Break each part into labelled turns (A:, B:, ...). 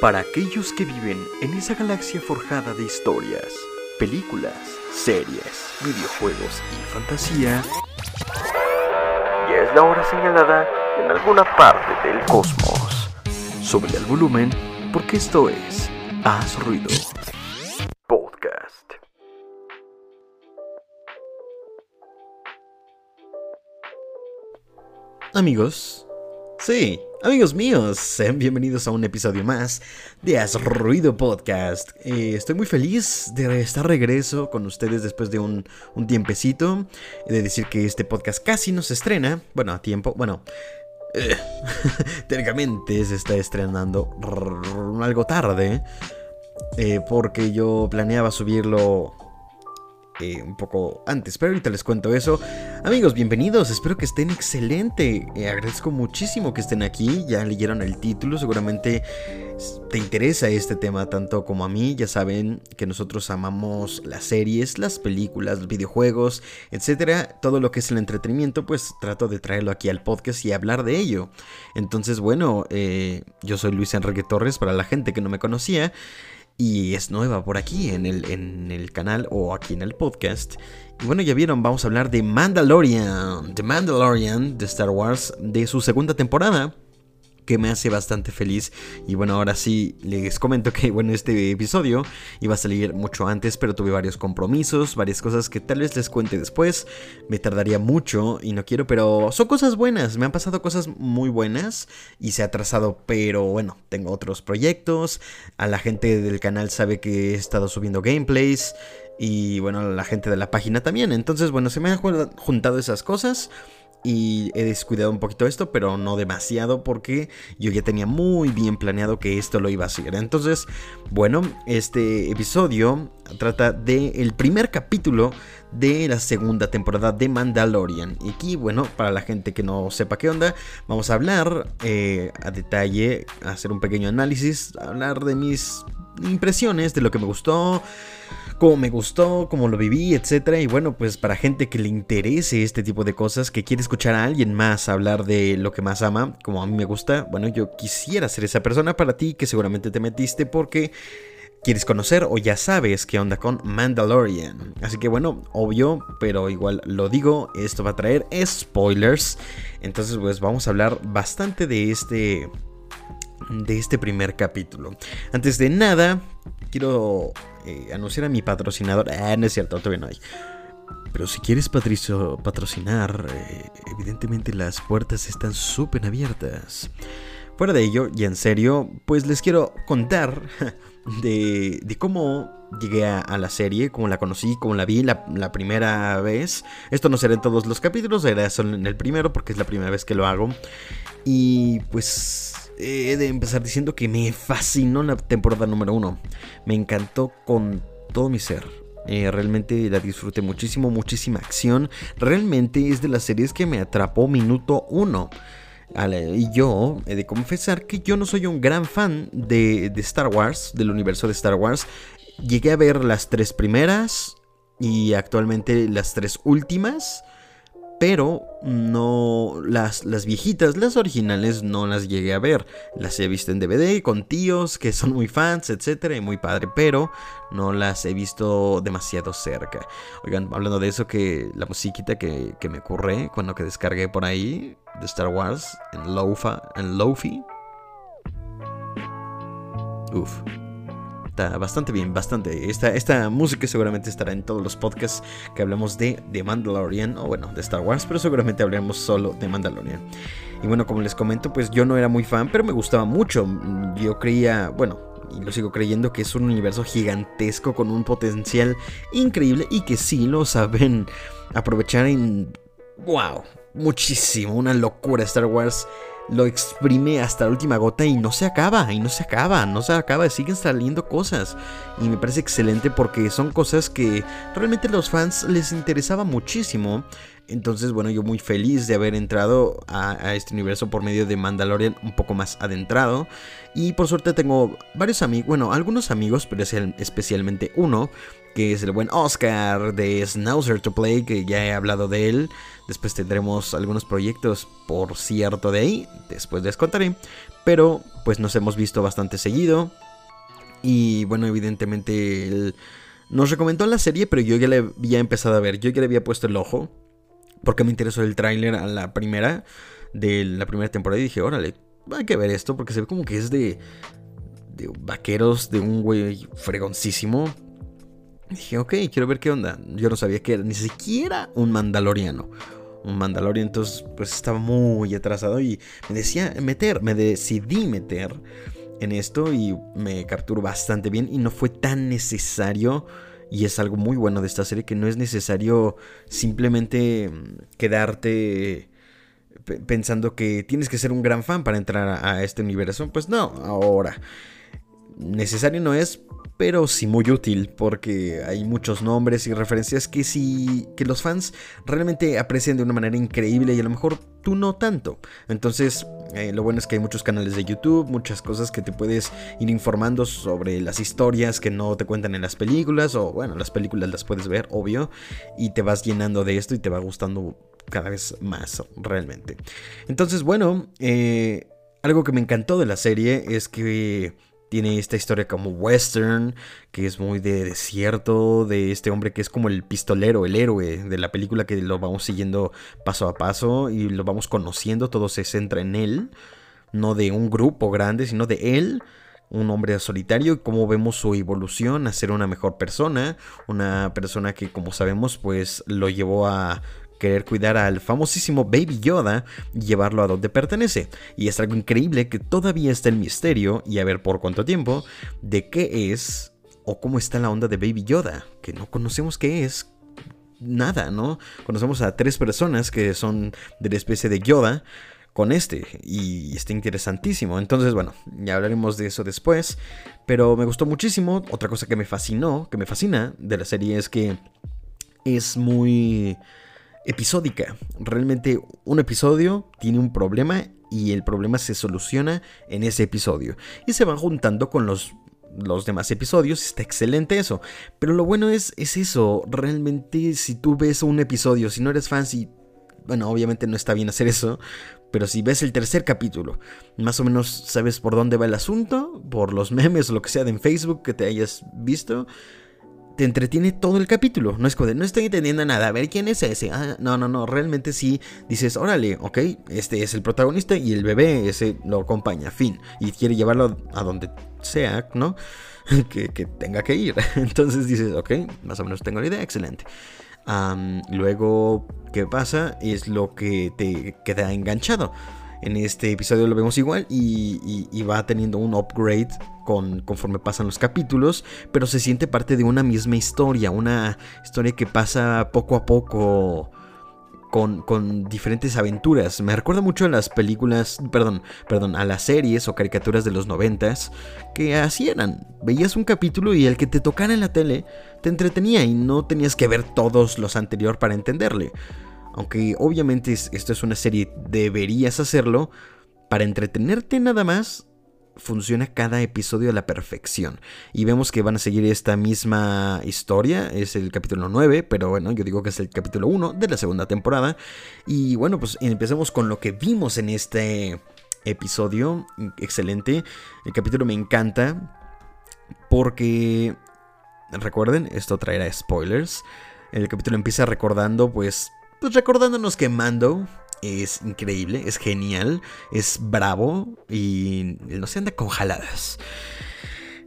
A: Para aquellos que viven en esa galaxia forjada de historias, películas, series, videojuegos y fantasía, ya es la hora señalada en alguna parte del cosmos. Sube el volumen porque esto es Haz Ruido Podcast.
B: Amigos, sí, amigos míos, sean bienvenidos a un episodio más de Haz Ruido Podcast. Eh, estoy muy feliz de estar regreso con ustedes después de un, un tiempecito. He de decir que este podcast casi no se estrena, bueno, a tiempo, bueno, eh, técnicamente se está estrenando algo tarde. eh, porque yo planeaba subirlo eh, un poco antes, pero ahorita les cuento eso. Amigos, bienvenidos, espero que estén excelente. Eh, agradezco muchísimo que estén aquí, ya leyeron el título, seguramente te interesa este tema tanto como a mí. Ya saben que nosotros amamos las series, las películas, los videojuegos, etcétera. Todo lo que es el entretenimiento, pues trato de traerlo aquí al podcast y hablar de ello. Entonces, bueno, eh, yo soy Luis Enrique Torres, para la gente que no me conocía y es nueva por aquí en el, en el canal o aquí en el podcast. Y bueno, ya vieron, vamos a hablar de Mandalorian, The Mandalorian de Star Wars, de su segunda temporada que me hace bastante feliz. Y bueno, ahora sí les comento que bueno, este episodio iba a salir mucho antes, pero tuve varios compromisos, varias cosas que tal vez les cuente después. Me tardaría mucho y no quiero, pero son cosas buenas. Me han pasado cosas muy buenas y se ha atrasado, pero bueno, tengo otros proyectos. A la gente del canal sabe que he estado subiendo gameplays. Y bueno, la gente de la página también. Entonces, bueno, se me han juntado esas cosas y he descuidado un poquito esto, pero no demasiado porque yo ya tenía muy bien planeado que esto lo iba a hacer. Entonces, bueno, este episodio trata del primer capítulo de la segunda temporada de Mandalorian. Y aquí, bueno, para la gente que no sepa qué onda, vamos a hablar eh, a detalle, hacer un pequeño análisis, hablar de mis impresiones, de lo que me gustó cómo me gustó, cómo lo viví, etcétera. Y bueno, pues para gente que le interese este tipo de cosas, que quiere escuchar a alguien más hablar de lo que más ama, como a mí me gusta, bueno, yo quisiera ser esa persona para ti que seguramente te metiste porque quieres conocer o ya sabes qué onda con Mandalorian. Así que bueno, obvio, pero igual lo digo, esto va a traer spoilers. Entonces pues vamos a hablar bastante de este de este primer capítulo. Antes de nada, quiero eh, anunciar a mi patrocinador. Ah, no es cierto, todavía no hay. Pero si quieres patricio, patrocinar, eh, evidentemente las puertas están súper abiertas. Fuera de ello, y en serio, pues les quiero contar de, de cómo llegué a, la serie, cómo la conocí, cómo la vi la, la, primera vez. Esto no será en todos los capítulos, será solo en el primero porque es la primera vez que lo hago. Y pues he de empezar diciendo que me fascinó la temporada número uno. Me encantó con todo mi ser. Eh, realmente la disfruté muchísimo, muchísima acción. Realmente es de las series que me atrapó minuto uno. Y yo he de confesar que yo no soy un gran fan de, de Star Wars, del universo de Star Wars. Llegué a ver las tres primeras y actualmente las tres últimas. Pero no las, las viejitas, las originales no las llegué a ver. Las he visto en DVD con tíos que son muy fans, etcétera, y muy padre, pero no las he visto demasiado cerca. Oigan, hablando de eso, que la musiquita que, que me ocurre cuando que descargué por ahí de Star Wars en Lofa, en Lofi. Uf, está bastante bien, bastante. Esta, esta música seguramente estará en todos los podcasts que hablemos de The Mandalorian, o bueno, de Star Wars, pero seguramente hablaremos solo de Mandalorian. Y bueno, como les comento, pues yo no era muy fan, pero me gustaba mucho. Yo creía, bueno, y lo sigo creyendo que es un universo gigantesco con un potencial increíble y que sí lo saben aprovechar en... ¡Wow! Muchísimo, una locura Star Wars lo exprime hasta la última gota y no se acaba, y no se acaba, no se acaba, siguen saliendo cosas. Y me parece excelente porque son cosas que realmente a los fans les interesaba muchísimo. Entonces, bueno, yo muy feliz de haber entrado a, este universo por medio de Mandalorian un poco más adentrado. Y por suerte tengo varios amigos, bueno, algunos amigos, pero especialmente uno, que es el buen Oscar de Snauzer to Play, que ya he hablado de él. Después tendremos algunos proyectos, por cierto, de ahí, después les contaré. Pero pues nos hemos visto bastante seguido. Y bueno, evidentemente él nos recomendó la serie, pero yo ya le había empezado a ver, yo ya le había puesto el ojo porque me interesó el tráiler a la primera de la primera temporada y dije, órale, hay que ver esto porque se ve como que es de, de vaqueros, de un güey fregoncísimo. Dije, ok, quiero ver qué onda. Yo no sabía que era ni siquiera un mandaloriano. Un mandaloriano, entonces pues estaba muy atrasado y me decía meter, me decidí meter en esto y me capturó bastante bien y no fue tan necesario y es algo muy bueno de esta serie que no es necesario simplemente mm, quedarte pensando que tienes que ser un gran fan para entrar a, este universo. Pues no, ahora. Necesario no es, pero sí muy útil porque hay muchos nombres y referencias que sí que los fans realmente aprecian de una manera increíble y a lo mejor tú no tanto. Entonces, eh, lo bueno es que hay muchos canales de YouTube, muchas cosas que te puedes ir informando sobre las historias que no te cuentan en las películas o bueno, las películas las puedes ver, obvio, y te vas llenando de esto y te va gustando cada vez más realmente. Entonces, bueno, eh, algo que me encantó de la serie es que tiene esta historia como western, que es muy de desierto, de este hombre que es como el pistolero, el héroe de la película que lo vamos siguiendo paso a paso y lo vamos conociendo, todo se centra en él, no de un grupo grande, sino de él, un hombre solitario y cómo vemos su evolución a ser una mejor persona, una persona que como sabemos pues lo llevó a querer cuidar al famosísimo Baby Yoda y llevarlo a donde pertenece. Y es algo increíble que todavía está el misterio, y a ver por cuánto tiempo, de qué es o cómo está la onda de Baby Yoda, que no conocemos qué es. Nada, ¿no? Conocemos a tres personas que son de la especie de Yoda con este y está interesantísimo. Entonces, bueno, ya hablaremos de eso después, pero me gustó muchísimo. Otra cosa que me fascinó, que me fascina de la serie es que es muy episódica. Realmente un episodio tiene un problema y el problema se soluciona en ese episodio. Y se van juntando con los, los demás episodios. Está excelente eso. Pero lo bueno es, es eso. Realmente si tú ves un episodio, si no eres fan, si... Bueno, obviamente no está bien hacer eso. Pero si ves el tercer capítulo, más o menos sabes por dónde va el asunto, por los memes o lo que sea de en Facebook que te hayas visto te entretiene todo el capítulo. No es como de, no estoy entendiendo nada. A ver, ¿quién es ese? Ah, no, no, no. Realmente sí dices, órale, ok, este es el protagonista y el bebé ese lo acompaña, fin. Y quiere llevarlo a donde sea, ¿no? que, tenga que ir. Entonces dices, ok, más o menos tengo la idea, excelente. luego, ¿qué pasa? Es lo que te queda enganchado. En este episodio lo vemos igual y, va teniendo un upgrade con, conforme pasan los capítulos, pero se siente parte de una misma historia, una historia que pasa poco a poco. Con, diferentes aventuras. Me recuerda mucho a las películas, perdón, perdón, a las series o caricaturas de los noventas, que así eran. Veías un capítulo y el que te tocara en la tele te entretenía y no tenías que ver todos los anteriores para entenderle. Aunque obviamente esto es una serie, deberías hacerlo. Para entretenerte nada más, funciona cada episodio a la perfección. Y vemos que van a seguir esta misma historia. Es el capítulo 9, pero bueno, yo digo que es el capítulo 1 de la segunda temporada. Y bueno, pues empecemos con lo que vimos en este episodio. Excelente. El capítulo me encanta. Porque... Recuerden, esto traerá spoilers. El capítulo empieza recordando pues pues recordándonos que Mando es increíble, es genial, es bravo y no se anda con jaladas.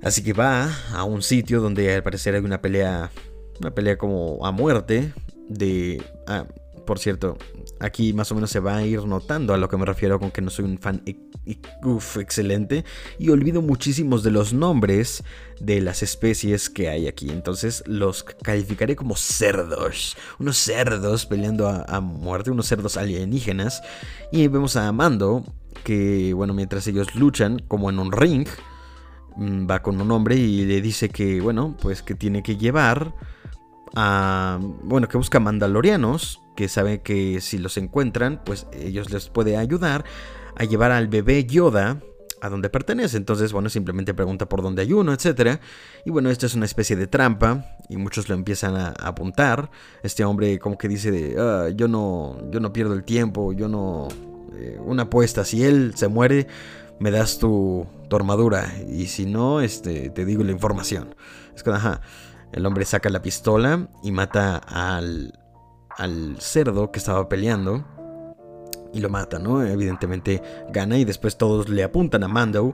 B: Así que va a un sitio donde al parecer hay una pelea, una pelea como a muerte de... Ah, por cierto, aquí más o menos se va a ir notando a lo que me refiero con que no soy un fan e, excelente y olvido muchísimos de los nombres de las especies que hay aquí. Entonces los calificaré como cerdos. Unos cerdos peleando a, muerte, unos cerdos alienígenas. Y vemos a Amando que, bueno, mientras ellos luchan como en un ring, mm, va con un hombre y le dice que, bueno, pues que tiene que llevar a... Bueno, que busca mandalorianos que sabe que si los encuentran, pues ellos les puede ayudar a llevar al bebé Yoda a donde pertenece. Entonces, bueno, simplemente pregunta por dónde hay uno, etc. Y bueno, esto es una especie de trampa y muchos lo empiezan a, apuntar. Este hombre como que dice de, ah, yo, no, yo no pierdo el tiempo, yo no... Eh, una apuesta, si él se muere, me das tu, tu, armadura y si no, este, te digo la información. Es que, ajá, el hombre saca la pistola y mata al, al cerdo que estaba peleando y lo mata, ¿no? Evidentemente gana y después todos le apuntan a Mando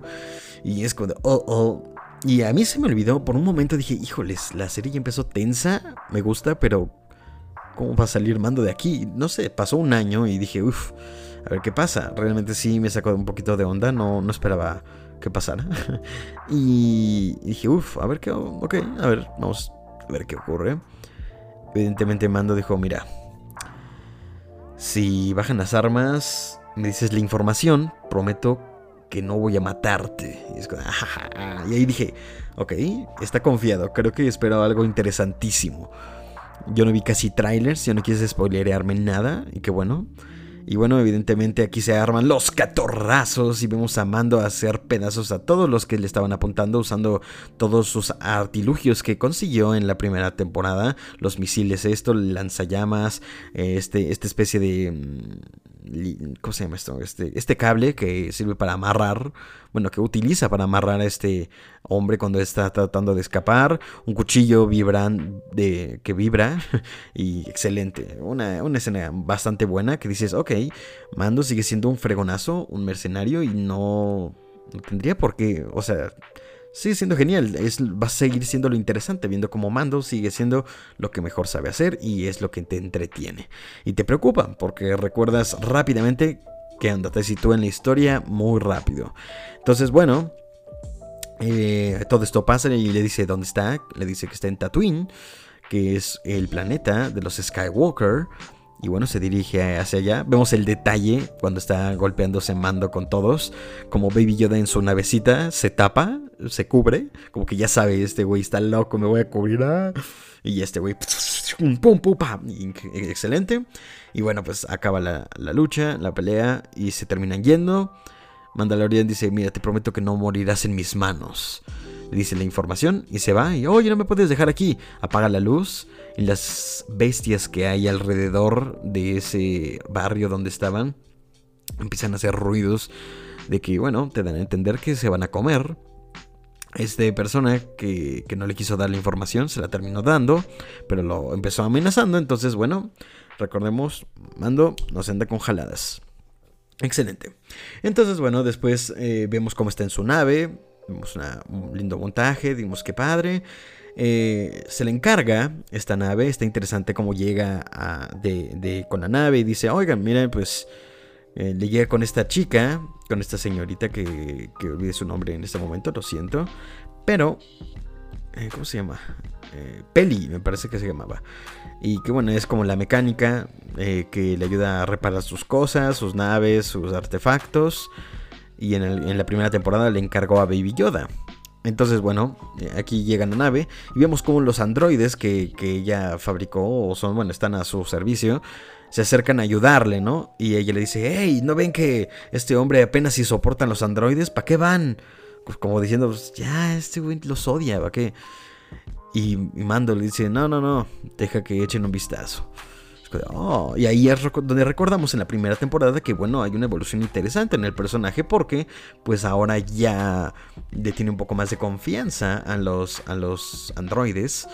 B: y es como, oh, oh. Y a mí se me olvidó, por un momento dije, híjoles, la serie ya empezó tensa, me gusta, pero ¿cómo va a salir Mando de aquí? No sé, pasó un año y dije, uff, a ver qué pasa. Realmente sí me sacó un poquito de onda, no, no esperaba que pasara. y dije, uff, a ver qué, ok, a ver, vamos a ver qué ocurre. Evidentemente Mando dijo, mira, si bajan las armas, me dices la información, prometo que no voy a matarte. Y, ahí dije, ok, está confiado, creo que espero algo interesantísimo. Yo no vi casi trailers, ya no quieres spoilerearme nada, y qué bueno. Y bueno, evidentemente aquí se arman los catorrazos y vemos a Mando hacer pedazos a todos los que le estaban apuntando usando todos sus artilugios que consiguió en la primera temporada. Los misiles, esto, lanzallamas, este, esta especie de mm, ¿Cómo se llama esto? Este, este cable que sirve para amarrar. Bueno, que utiliza para amarrar a este hombre cuando está tratando de escapar. Un cuchillo vibran de, que vibra. Y excelente. Una, una escena bastante buena que dices, ok, Mando sigue siendo un fregonazo, un mercenario y no, no tendría por qué. O sea, sigue siendo genial. Va a seguir siendo lo interesante, viendo cómo Mando sigue siendo lo que mejor sabe hacer y es lo que te entretiene. Y te preocupa, porque recuerdas rápidamente que anda, te sitúa en la historia muy rápido. Entonces, bueno, eh, todo esto pasa y le dice dónde está. Le dice que está en Tatooine, que es el planeta de los Skywalker. Y bueno, se dirige hacia allá. Vemos el detalle cuando está golpeándose mando con todos. Como Baby Yoda en su navecita se tapa, se cubre. Como que ya sabe, este güey está loco, me voy a cubrir. Ah. Y este güey, excelente. Y bueno, pues acaba la, la lucha, la pelea y se terminan yendo. Mandalorian dice, mira, te prometo que no morirás en mis manos le dice la información y se va. Y oye, no me puedes dejar aquí. Apaga la luz. Y las bestias que hay alrededor de ese barrio donde estaban empiezan a hacer ruidos de que, bueno, te dan a entender que se van a comer. Este persona que, que no le quiso dar la información se la terminó dando, pero lo empezó amenazando. Entonces, bueno, recordemos, Mando nos anda con jaladas. Excelente. Entonces, bueno, después eh, vemos cómo está en su nave. Vimos un lindo montaje, dimos que padre. Eh, se le encarga esta nave, está interesante cómo llega de, con la nave y dice, oigan, miren, pues eh, le llega con esta chica, con esta señorita que, que olvide su nombre en este momento, lo siento, pero, eh, ¿cómo se llama? Peli, me parece que se llamaba. Y que bueno, es como la mecánica que le ayuda a reparar sus cosas, sus naves, sus artefactos y en, la primera temporada le encargó a Baby Yoda. Entonces, bueno, eh, aquí llega la nave y vemos cómo los androides que, ella fabricó o son, bueno, están a su servicio, se acercan a ayudarle, ¿no? Y ella le dice, hey, ¿no ven que este hombre apenas si soportan los androides? ¿Para qué van? Pues como diciendo, pues, ya, este güey los odia, ¿para qué? Y, y Mando le dice, no, no, no, deja que echen un vistazo. Oh, y ahí es donde recordamos en la primera temporada que bueno, hay una evolución interesante en el personaje porque pues ahora ya le tiene un poco más de confianza a los, a los androides.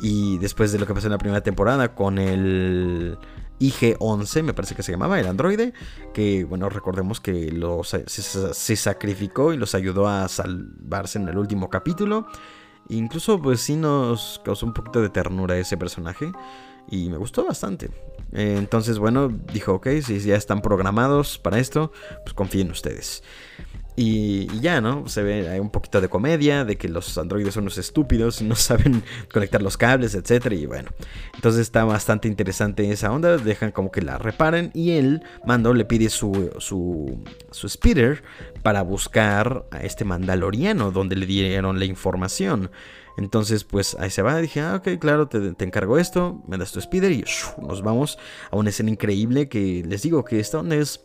B: Y después de lo que pasó en la primera temporada con el IG-11, me parece que se llamaba, el androide, que bueno, recordemos que los, se, sacrificó y los ayudó a salvarse en el último capítulo. Incluso pues sí nos causó un poquito de ternura ese personaje y me gustó bastante. Eh, entonces, bueno, dijo, ok, si ya están programados para esto, pues confíen ustedes. Y, ya, ¿no? Se ve hay un poquito de comedia, de que los androides son unos estúpidos no saben conectar los cables, etc. Y bueno, entonces está bastante interesante esa onda. Dejan como que la reparen y el mando le pide su, su, su speeder para buscar a este mandaloriano donde le dieron la información. Entonces, pues ahí se va. Dije, ah, ok, claro, te, encargo esto. Me das tu speeder y nos vamos a una escena increíble que les digo que esta onda es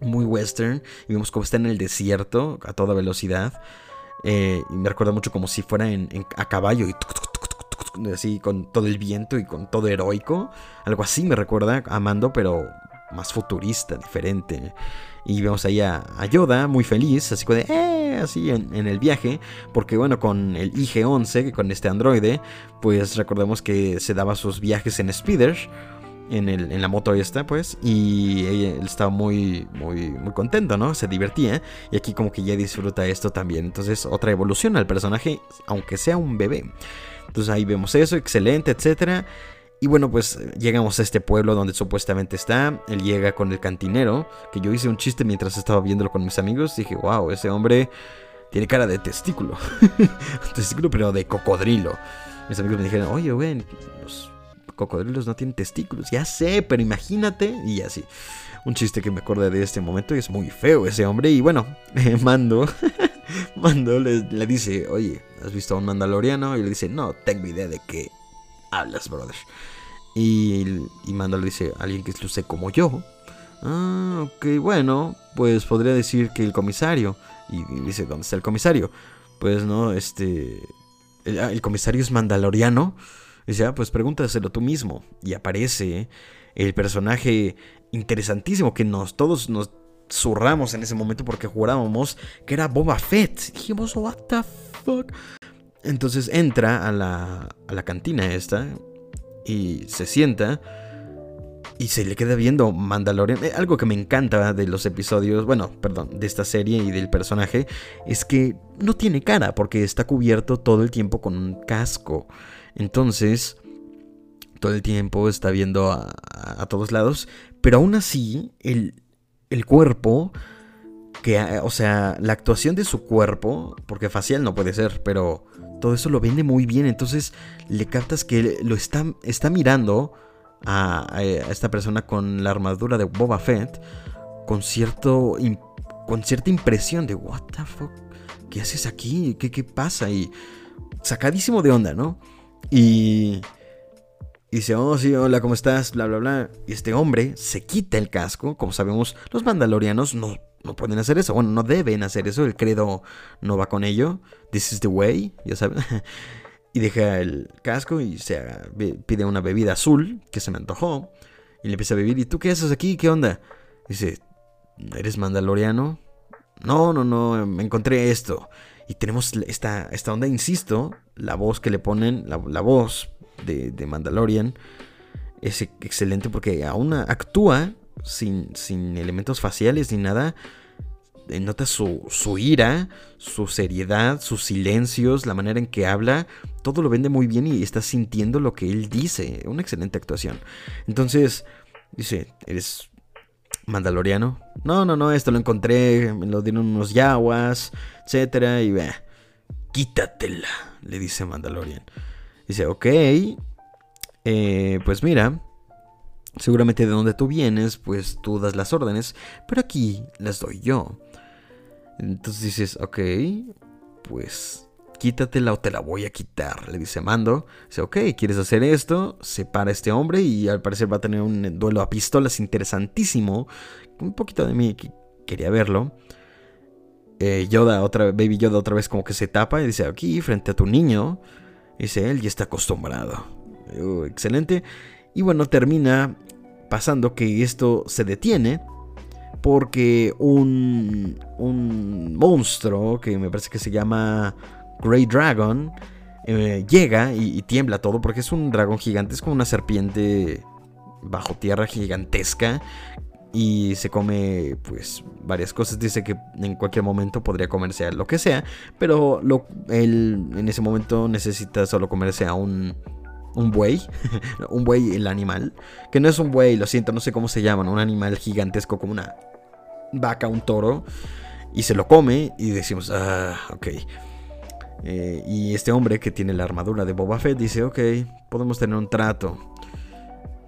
B: muy western. Y vemos cómo está en el desierto a toda velocidad. Eh, y me recuerda mucho como si fuera en, a caballo y así con todo el viento y con todo heroico. Algo así me recuerda a Mando, pero más futurista, diferente. Y vemos ahí a, Yoda muy feliz, así de, eh, así en, el viaje, porque bueno, con el IG-11, con este androide, pues recordemos que se daba sus viajes en speeder, en, el, en la moto esta, pues, y él estaba muy, muy, muy contento, ¿no? Se divertía, y aquí como que ya disfruta esto también. Entonces, otra evolución al personaje, aunque sea un bebé. Entonces ahí vemos eso, excelente, etcétera. Y bueno, pues llegamos a este pueblo donde supuestamente está. Él llega con el cantinero, que yo hice un chiste mientras estaba viéndolo con mis amigos. Dije, wow, ese hombre tiene cara de testículo. testículo, pero de cocodrilo. Mis amigos me dijeron, oye, güey, los cocodrilos no tienen testículos. Ya sé, pero imagínate. Y así. Un chiste que me acordé de este momento y es muy feo ese hombre. Y bueno, Mando, Mando le, le dice, oye, ¿has visto a un mandaloriano? Y le dice, no, tengo idea de qué hablas, brother. Y, y le dice, alguien que luce como yo. Ah, ok, bueno, pues podría decir que el comisario. Y, dice, ¿dónde está el comisario? Pues no, este... El, ah, comisario es mandaloriano. Dice, ah, pues pregúntaselo tú mismo. Y aparece el personaje interesantísimo que nos todos nos zurramos en ese momento porque jurábamos que era Boba Fett. dijimos, what the fuck. Entonces entra a la, a la cantina esta y se sienta y se le queda viendo Mandalorian. Eh, algo que me encanta de los episodios, bueno, perdón, de esta serie y del personaje, es que no tiene cara porque está cubierto todo el tiempo con un casco. Entonces, todo el tiempo está viendo a, a todos lados, pero aún así, el, el cuerpo, que, o sea, la actuación de su cuerpo, porque facial no puede ser, pero todo eso lo vende muy bien. Entonces le captas que lo está, está mirando a, esta persona con la armadura de Boba Fett con, cierto, con cierta impresión de, ¿What the fuck? ¿Qué haces aquí? ¿Qué, qué pasa? Y sacadísimo de onda, ¿no? Y, y dice, oh, sí, hola, ¿cómo estás? Bla, bla, bla. Y este hombre se quita el casco. Como sabemos, los mandalorianos no no pueden hacer eso. Bueno, no deben hacer eso. El credo no va con ello. This is the way, ya saben. y deja el casco y se pide una bebida azul que se me antojó. Y le empieza a beber. ¿Y tú qué haces aquí? ¿Qué onda? Dice, ¿eres mandaloriano? No, no, no, me encontré esto. Y tenemos esta, esta onda, insisto, la voz que le ponen, la, voz de, de, Mandalorian es excelente porque aún actúa sin, sin elementos faciales ni nada, eh, nota su, su, ira, su seriedad, sus silencios, la manera en que habla, todo lo vende muy bien y está sintiendo lo que él dice. Una excelente actuación. Entonces, dice, ¿eres mandaloriano? No, no, no, esto lo encontré, me lo dieron unos yaguas, etcétera, y ve, quítatela, le dice Mandalorian. Dice, ok, eh, pues mira, Seguramente de donde tú vienes, pues tú das las órdenes, pero aquí las doy yo. Entonces dices, ok, pues quítatela o te la voy a quitar, le dice Mando. Dice, ok, ¿quieres hacer esto? Se para este hombre y al parecer va a tener un duelo a pistolas interesantísimo. Un poquito de mí quería verlo. Eh, Yoda, otra Baby Yoda otra vez como que se tapa y dice, aquí, frente a tu niño. Dice, él ya está acostumbrado. Excelente. Y bueno, termina pasando que esto se detiene porque un, un monstruo que me parece que se llama Grey Dragon eh, llega y, tiembla todo porque es un dragón gigante, es como una serpiente bajo tierra gigantesca y se come pues varias cosas. Dice que en cualquier momento podría comerse a lo que sea, pero lo, él en ese momento necesita solo comerse a un un buey, un buey el animal, que no es un buey, lo siento, no sé cómo se llaman, un animal gigantesco como una vaca, un toro, y se lo come y decimos, ah, ok. Eh, y este hombre que tiene la armadura de Boba Fett dice, ok, podemos tener un trato.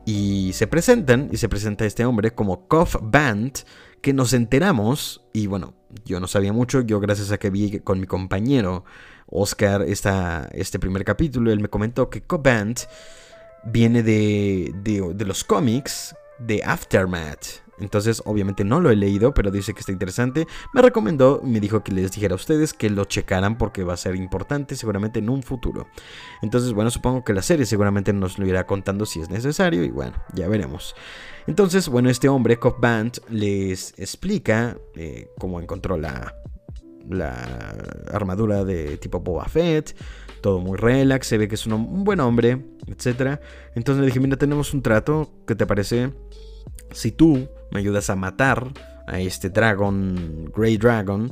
B: Y se presentan, y se presenta este hombre como Kof Band, que nos enteramos, y bueno, yo no sabía mucho, yo gracias a que vi con mi compañero Oscar esta, este primer capítulo, él me comentó que Cobant viene de, de, los cómics de Aftermath. Entonces, obviamente no lo he leído, pero dice que está interesante. Me recomendó, me dijo que les dijera a ustedes que lo checaran porque va a ser importante seguramente en un futuro. Entonces, bueno, supongo que la serie seguramente nos lo irá contando si es necesario y bueno, ya veremos. Entonces, bueno, este hombre, Cop Band, les explica eh, cómo encontró la, la armadura de tipo Boba Fett, todo muy relax, se ve que es un, buen hombre, etc. Entonces le dije, mira, tenemos un trato, ¿qué te parece? Si tú me ayudas a matar a este Dragon, Grey Dragon,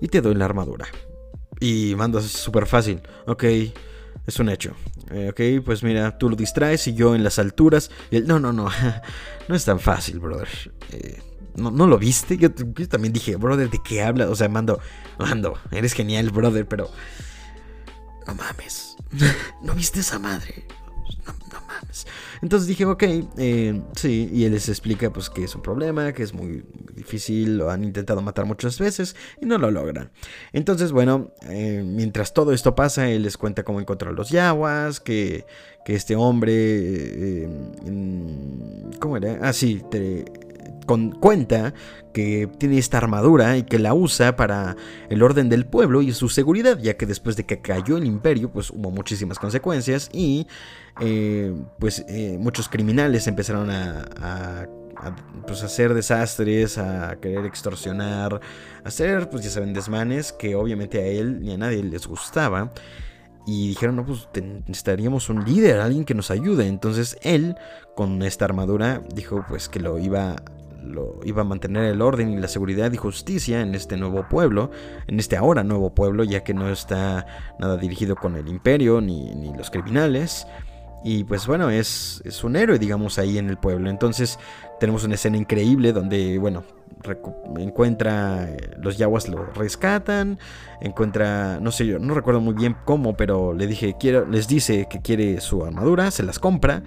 B: y te doy la armadura. Y mandas súper fácil, ok, es un hecho. Eh, ok, pues mira, tú lo distraes y yo en las alturas. Y él, no, no, no, no es tan fácil, brother. Eh, ¿no, ¿no, lo viste? Yo, también dije, brother, ¿de qué habla? O sea, mando, mando, eres genial, brother, pero... No mames. ¿No viste esa madre? No, no mames. Entonces dije, ok, eh, sí, y él les explica pues que es un problema, que es muy, difícil, lo han intentado matar muchas veces y no lo logran. Entonces, bueno, eh, mientras todo esto pasa, él les cuenta cómo encontró a los yaguas, que, que este hombre, eh, ¿cómo era? Ah, sí, te, con, cuenta que tiene esta armadura y que la usa para el orden del pueblo y su seguridad, ya que después de que cayó el imperio, pues hubo muchísimas consecuencias y eh, pues eh, muchos criminales empezaron a, pues, hacer desastres, a querer extorsionar, a hacer, pues ya saben, desmanes que obviamente a él ni a nadie les gustaba. Y dijeron, no, pues necesitaríamos un líder, alguien que nos ayude. Entonces él, con esta armadura, dijo pues que lo iba lo iba a mantener el orden y la seguridad y justicia en este nuevo pueblo, en este ahora nuevo pueblo, ya que no está nada dirigido con el imperio ni, ni los criminales. Y pues bueno, es, es, un héroe, digamos, ahí en el pueblo. Entonces tenemos una escena increíble donde, bueno, encuentra, eh, los yaguas lo rescatan, encuentra, no sé yo, no recuerdo muy bien cómo, pero le dije, quiero, les dice que quiere su armadura, se las compra.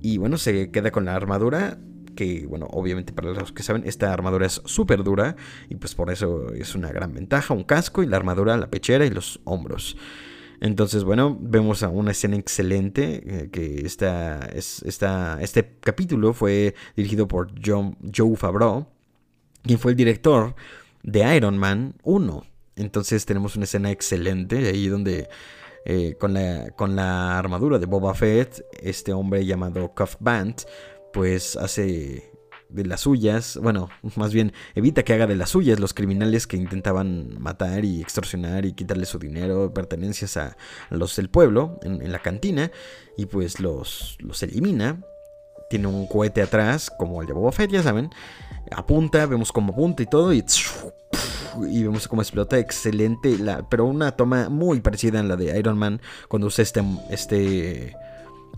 B: Y bueno, se queda con la armadura que bueno, obviamente para los que saben, esta armadura es súper dura y pues por eso es una gran ventaja, un casco y la armadura, la pechera y los hombros. Entonces, bueno, vemos a una escena excelente, eh, que esta, es, este capítulo fue dirigido por John, Joe Favreau, quien fue el director de Iron Man 1. Entonces tenemos una escena excelente ahí donde eh, con, la, con la armadura de Boba Fett, este hombre llamado Cuff Band pues hace de las suyas, bueno, más bien evita que haga de las suyas los criminales que intentaban matar y extorsionar y quitarle su dinero, pertenencias a los del pueblo en, la cantina, y pues los, los elimina. Tiene un cohete atrás, como el de Boba Fett, ya saben. Apunta, vemos cómo apunta y todo, y, y vemos cómo explota. Excelente, pero una toma muy parecida a la de Iron Man cuando usa este, este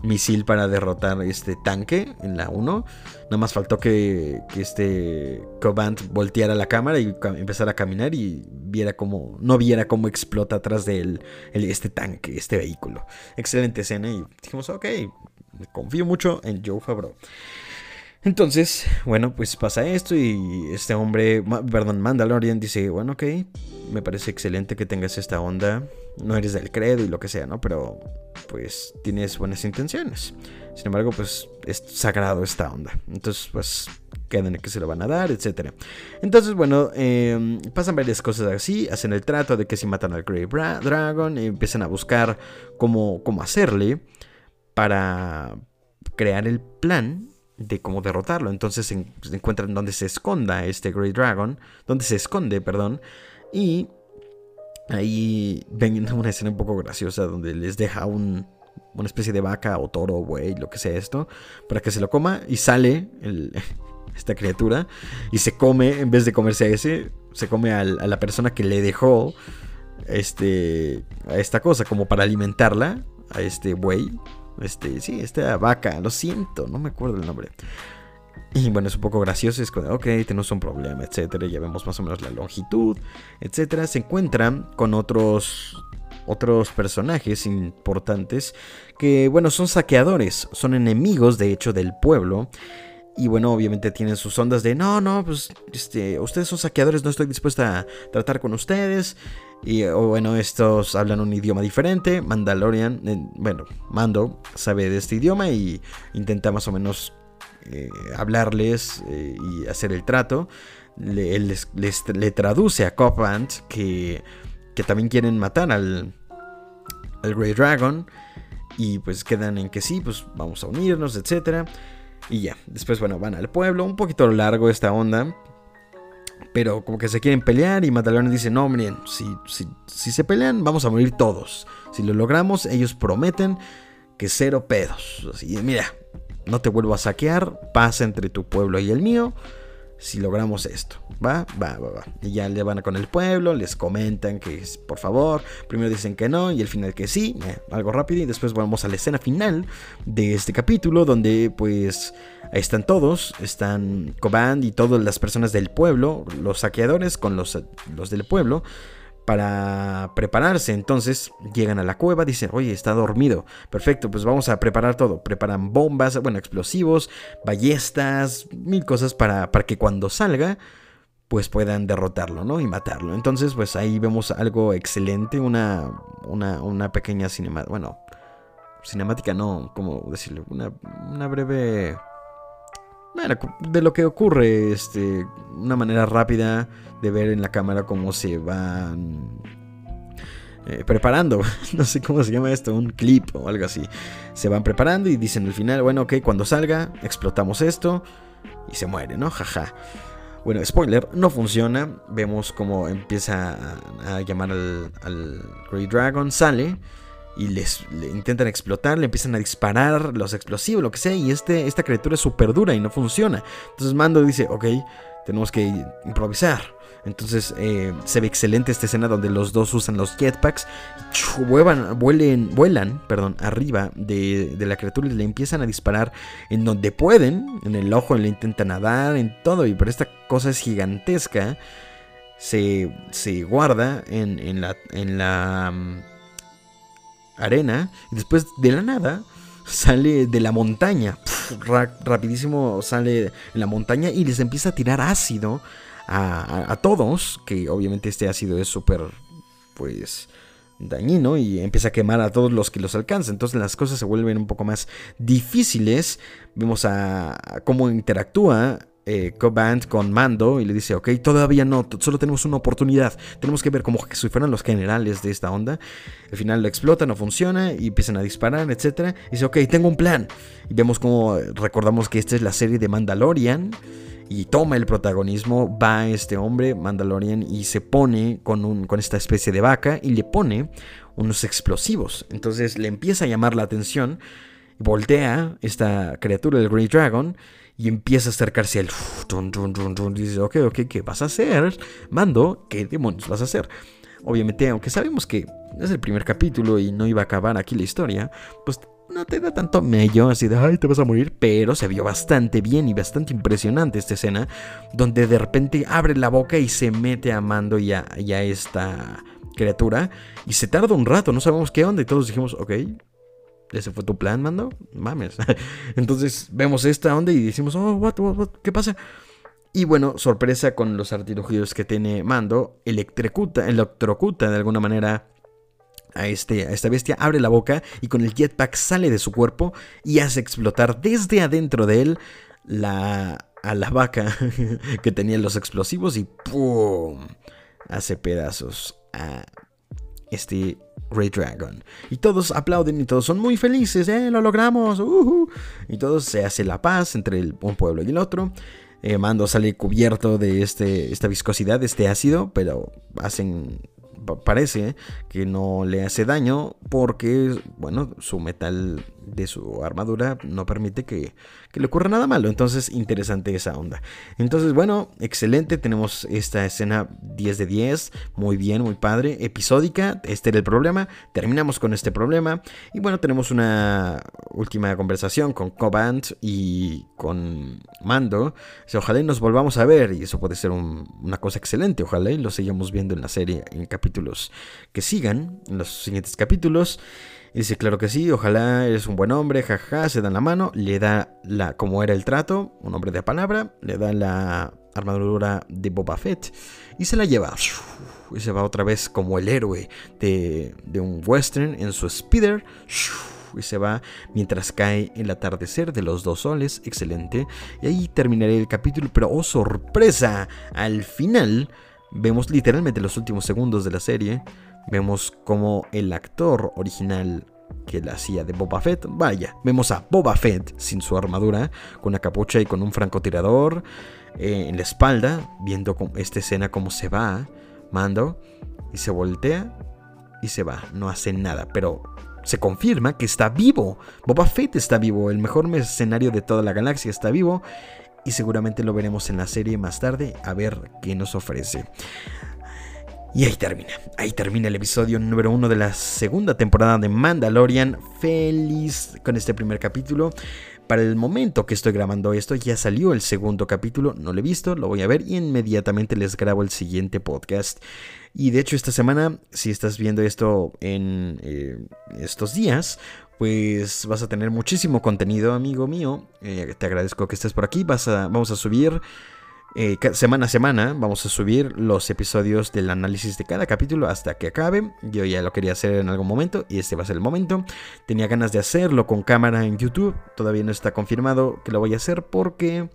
B: misil para derrotar este tanque en la 1. Nada más faltó que, este Cobant volteara la cámara y empezara a caminar y viera cómo, no viera cómo explota atrás de él este tanque, este vehículo. Excelente escena y dijimos, ok, confío mucho en Joe Favreau. Entonces, bueno, pues pasa esto y este hombre, perdón, Mandalorian dice, bueno, ok, me parece excelente que tengas esta onda, no eres del credo y lo que sea, ¿no? Pero pues tienes buenas intenciones. Sin embargo, pues es sagrado esta onda. Entonces, pues quedan que se lo van a dar, etc. Entonces, bueno, em, pasan varias cosas así, hacen el trato de que si matan al Grey Dragon, empiezan a buscar cómo, cómo hacerle para crear el plan de cómo derrotarlo. Entonces se, encuentran donde se esconda este Great Dragon, donde se esconde, perdón, y ahí ven una escena un poco graciosa donde les deja un, una especie de vaca o toro buey, lo que sea esto, para que se lo coma y sale esta criatura y se come, en vez de comerse a ese, se come a la persona que le dejó este, a esta cosa como para alimentarla, a este buey este, sí, esta vaca, lo siento, no me acuerdo el nombre. Y bueno, es un poco gracioso, es como, ok, tenemos un problema, etcétera. Ya vemos más o menos la longitud, etcétera. Se encuentran con otros otros personajes importantes que, bueno, son saqueadores, son enemigos de hecho del pueblo Y bueno, obviamente tienen sus ondas de no, no, pues este, ustedes son saqueadores, no estoy dispuesta a tratar con ustedes. Y bueno, estos hablan un idioma diferente. Mandalorian, bueno, Mando sabe de este idioma y intenta más o menos eh, hablarles eh, y hacer el trato. Le, les, le traduce a Copland que, que también quieren matar al, al Grey Dragon. Y pues quedan en que sí, pues vamos a unirnos, etc. Y ya, después, bueno, van al pueblo. Un poquito largo esta onda. Pero como que se quieren pelear y Mandalorian dice, no, miren, si, si, si se pelean vamos a morir todos. Si lo logramos, ellos prometen que cero pedos. Así, mira, no te vuelvo a saquear, pasa entre tu pueblo y el mío si logramos esto. Va, va, va, va. Y ya le van con el pueblo, les comentan que por favor, primero dicen que no y al final que sí, algo rápido y después vamos a la escena final de este capítulo donde pues están todos, están Coband y todas las personas del pueblo, los saqueadores con los, los del pueblo para prepararse. Entonces llegan a la cueva, dicen, oye, está dormido. Perfecto, pues vamos a preparar todo. Preparan bombas, bueno, explosivos, ballestas, mil cosas para, para que cuando salga, pues puedan derrotarlo, ¿no? Y matarlo. Entonces, pues ahí vemos algo excelente, una, una, una pequeña cinemática, bueno, cinemática no, ¿cómo decirlo? Una, una breve de lo que ocurre, este, una manera rápida de ver en la cámara cómo se van eh, preparando. no sé cómo se llama esto, un clip o algo así. Se van preparando y dicen al final, bueno, ok, cuando salga, explotamos esto y se muere, ¿no? Jaja. Bueno, spoiler, no funciona. Vemos cómo empieza a, llamar al, al Grey Dragon, sale y les intentan explotar, le empiezan a disparar los explosivos, lo que sea, y este, esta criatura es súper dura y no funciona. Entonces Mando dice, ok, tenemos que improvisar. Entonces eh, se ve excelente esta escena donde los dos usan los jetpacks, vuelan, vuelen, vuelan perdón, arriba de, la criatura y le empiezan a disparar en donde pueden, en el ojo, le intentan nadar, en todo, y pero esta cosa es gigantesca. Se, se guarda en, en la... En la arena y después de la nada sale de la montaña. rapidísimo sale en la montaña y les empieza a tirar ácido a, todos. Que obviamente este ácido es súper, pues, dañino y empieza a quemar a todos los que los alcanzan. Entonces las cosas se vuelven un poco más difíciles. Vemos a cómo interactúa eh, Coband con Mando y le dice, ok, todavía no, solo tenemos una oportunidad, tenemos que ver como si fueran los generales de esta onda. Al final lo explota, no funciona y empiezan a disparar, etc. Y dice, ok, tengo un plan. Y vemos como recordamos que esta es la serie de Mandalorian y toma el protagonismo, va este hombre, Mandalorian, y se pone con, un, con esta especie de vaca y le pone unos explosivos. Entonces le empieza a llamar la atención, voltea esta criatura del Great Dragon y empieza a acercarse al... Dice, ok, ok, ¿qué vas a hacer? Mando, ¿qué demonios vas a hacer? Obviamente, aunque sabemos que es el primer capítulo y no iba a acabar aquí la historia, pues no te da tanto mello así de, ay, te vas a morir, pero se vio bastante bien y bastante impresionante esta escena, donde de repente abre la boca y se mete a Mando y a, y a esta criatura, y se tarda un rato, no sabemos qué onda, y todos dijimos, ok, ¿Ese fue tu plan, mando? Mames. Entonces vemos esta onda y decimos, oh, what, what, ¿qué pasa? Y bueno, sorpresa con los artilugios que tiene Mando, electrocuta, electrocuta de alguna manera a, este, a esta bestia, abre la boca y con el jetpack sale de su cuerpo y hace explotar desde adentro de él la, a la vaca que tenía los explosivos y ¡pum! Hace pedazos a este Ray Dragon. Y todos aplauden y todos son muy felices, ¡eh! ¡Lo logramos! Y todos se hace la paz entre el, un pueblo y el otro. Eh, Mando sale cubierto de este, esta viscosidad, de este ácido, pero hacen parece que no le hace daño porque, bueno, su metal de su armadura no permite que, le ocurra nada malo. Entonces, interesante esa onda. Entonces, bueno, excelente. Tenemos esta escena 10 de 10. Muy bien, muy padre. Episódica. Este era el problema. Terminamos con este problema. Y bueno, tenemos una última conversación con Cobant y con Mando. ojalá y nos volvamos a ver. Y eso puede ser una cosa excelente. Ojalá y lo sigamos viendo en la serie en capítulos que sigan. En los siguientes capítulos. Dice, claro que sí, ojalá eres un buen hombre, jaja, se dan la mano, le da la, como era el trato, un hombre de palabra, le da la armadura de Boba Fett y se la lleva. Y se va otra vez como el héroe de, de un western en su speeder. Y se va mientras cae el atardecer de los dos soles. Excelente. Y ahí terminaré el capítulo. Pero oh sorpresa. Al final vemos literalmente los últimos segundos de la serie Vemos como el actor original que la hacía de Boba Fett, vaya, vemos a Boba Fett sin su armadura, con una capucha y con un francotirador eh, en la espalda, viendo esta escena como se va, Mando, y se voltea y se va, no hace nada, pero se confirma que está vivo. Boba Fett está vivo, el mejor escenario de toda la galaxia está vivo y seguramente lo veremos en la serie más tarde a ver qué nos ofrece. Y ahí termina, ahí termina el episodio número uno de la segunda temporada de Mandalorian. Feliz con este primer capítulo. Para el momento que estoy grabando esto ya salió el segundo capítulo, no lo he visto, lo voy a ver y inmediatamente les grabo el siguiente podcast. Y de hecho esta semana, si estás viendo esto en eh, estos días, pues vas a tener muchísimo contenido, amigo mío. Eh, te agradezco que estés por aquí. Vas a, vamos a subir eh, semana a semana vamos a subir los episodios del análisis de cada capítulo hasta que acabe. Yo ya lo quería hacer en algún momento y este va a ser el momento. Tenía ganas de hacerlo con cámara en YouTube. Todavía no está confirmado que lo voy a hacer porque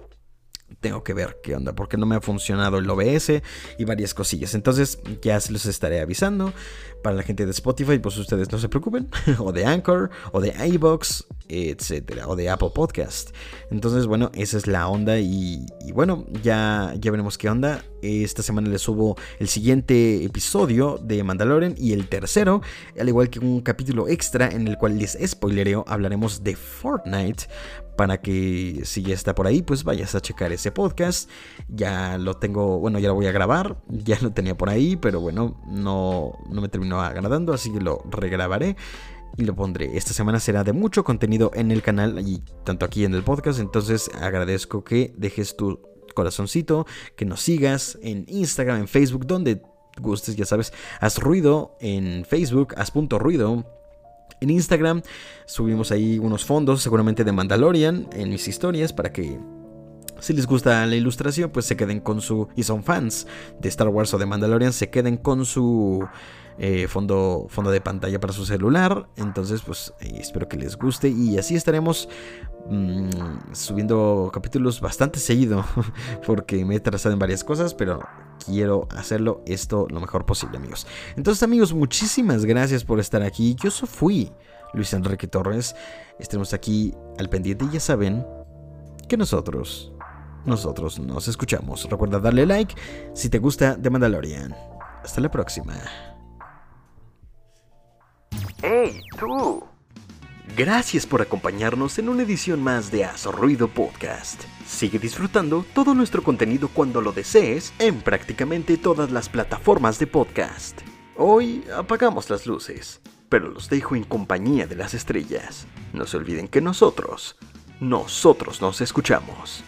B: tengo que ver qué onda, porque no me ha funcionado el OBS y varias cosillas. Entonces ya se los estaré avisando. Para la gente de Spotify, pues ustedes no se preocupen. o de Anchor, o de iBox, etcétera. O de Apple Podcast. Entonces, bueno, esa es la onda. Y, bueno, ya, ya veremos qué onda. Esta semana les subo el siguiente episodio de Mandalorian y el tercero, al igual que un capítulo extra en el cual les spoilereo, hablaremos de Fortnite para que si ya está por ahí, pues vayas a checar ese podcast. Ya lo tengo, bueno, ya lo voy a grabar, ya lo tenía por ahí, pero bueno, no, no me terminó agradando, así que lo regrabaré y lo pondré. Esta semana será de mucho contenido en el canal y tanto aquí en el podcast, entonces agradezco que dejes tu corazoncito, que nos sigas en Instagram, en Facebook, donde gustes, ya sabes, haz ruido en Facebook, haz punto ruido en Instagram. Subimos ahí unos fondos, seguramente de Mandalorian, en mis historias, para que si les gusta la ilustración, pues se queden con su... Y son fans de Star Wars o de Mandalorian, se queden con su eh, fondo, fondo de pantalla para su celular. Entonces, pues espero que les guste. Y así estaremos mm, subiendo capítulos bastante seguido. Porque me he trazado en varias cosas, pero quiero hacerlo esto lo mejor posible, amigos. Entonces, amigos, muchísimas gracias por estar aquí. Yo fui Luis Enrique Torres. Estaremos aquí al pendiente y ya saben que nosotros, nosotros nos escuchamos. Recuerda darle like si te gusta The Mandalorian. Hasta la próxima.
A: ¡Hey, tú! Gracias por acompañarnos en una edición más de Haz Ruido Podcast. Sigue disfrutando todo nuestro contenido cuando lo desees en prácticamente todas las plataformas de podcast. Hoy apagamos las luces, pero los dejo en compañía de las estrellas. No se olviden que nosotros, nosotros nos escuchamos.